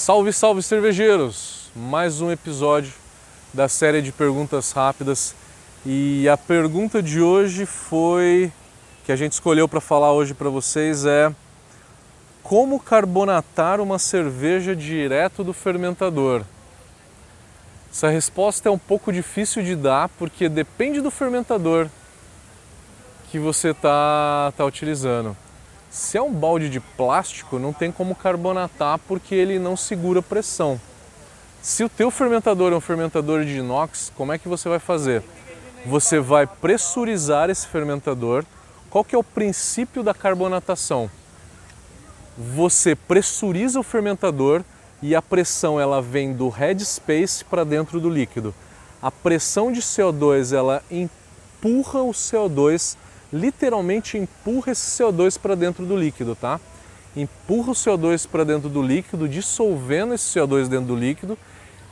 Salve, salve cervejeiros! Mais um episódio da série de perguntas rápidas e a pergunta de hoje foi que a gente escolheu para falar hoje para vocês é como carbonatar uma cerveja direto do fermentador? Essa resposta é um pouco difícil de dar porque depende do fermentador que você está tá utilizando. Se é um balde de plástico, não tem como carbonatar porque ele não segura pressão. Se o teu fermentador é um fermentador de inox, como é que você vai fazer? Você vai pressurizar esse fermentador. Qual que é o princípio da carbonatação? Você pressuriza o fermentador e a pressão ela vem do headspace para dentro do líquido. A pressão de CO2 ela empurra o CO2 literalmente empurra esse CO2 para dentro do líquido, tá? Empurra o CO2 para dentro do líquido, dissolvendo esse CO2 dentro do líquido.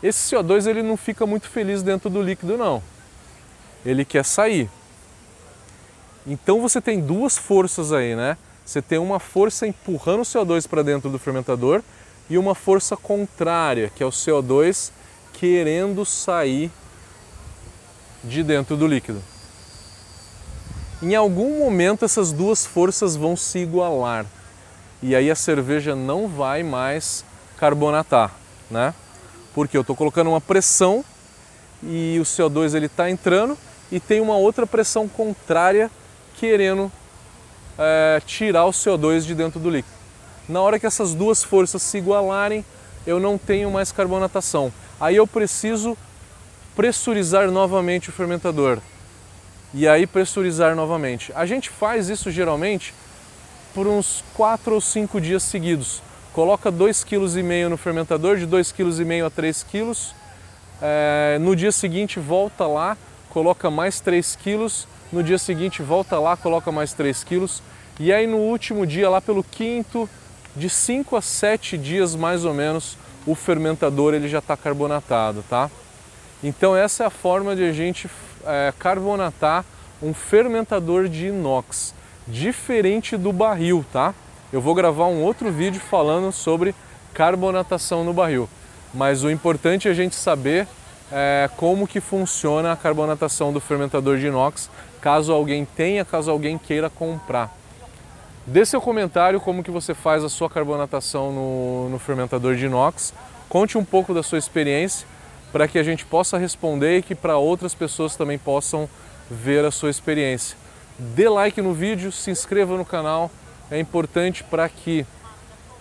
Esse CO2 ele não fica muito feliz dentro do líquido não. Ele quer sair. Então você tem duas forças aí, né? Você tem uma força empurrando o CO2 para dentro do fermentador e uma força contrária, que é o CO2 querendo sair de dentro do líquido. Em algum momento essas duas forças vão se igualar e aí a cerveja não vai mais carbonatar, né? Porque eu estou colocando uma pressão e o CO2 ele está entrando e tem uma outra pressão contrária querendo é, tirar o CO2 de dentro do líquido. Na hora que essas duas forças se igualarem, eu não tenho mais carbonatação. Aí eu preciso pressurizar novamente o fermentador e aí pressurizar novamente. A gente faz isso geralmente por uns 4 ou 5 dias seguidos. Coloca 2,5 kg no fermentador, de 2,5 kg a 3 kg. É, no dia seguinte volta lá, coloca mais 3 kg. No dia seguinte volta lá, coloca mais 3 kg. E aí no último dia, lá pelo quinto, de 5 a 7 dias mais ou menos, o fermentador ele já está carbonatado, tá? Então essa é a forma de a gente é, carbonatar um fermentador de inox, diferente do barril, tá? Eu vou gravar um outro vídeo falando sobre carbonatação no barril, mas o importante é a gente saber é, como que funciona a carbonatação do fermentador de inox, caso alguém tenha, caso alguém queira comprar. Dê seu comentário como que você faz a sua carbonatação no, no fermentador de inox, conte um pouco da sua experiência para que a gente possa responder e que para outras pessoas também possam ver a sua experiência. Dê like no vídeo, se inscreva no canal, é importante para que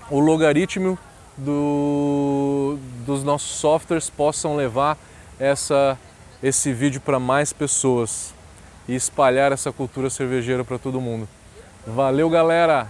o logaritmo do, dos nossos softwares possam levar essa, esse vídeo para mais pessoas e espalhar essa cultura cervejeira para todo mundo. Valeu, galera!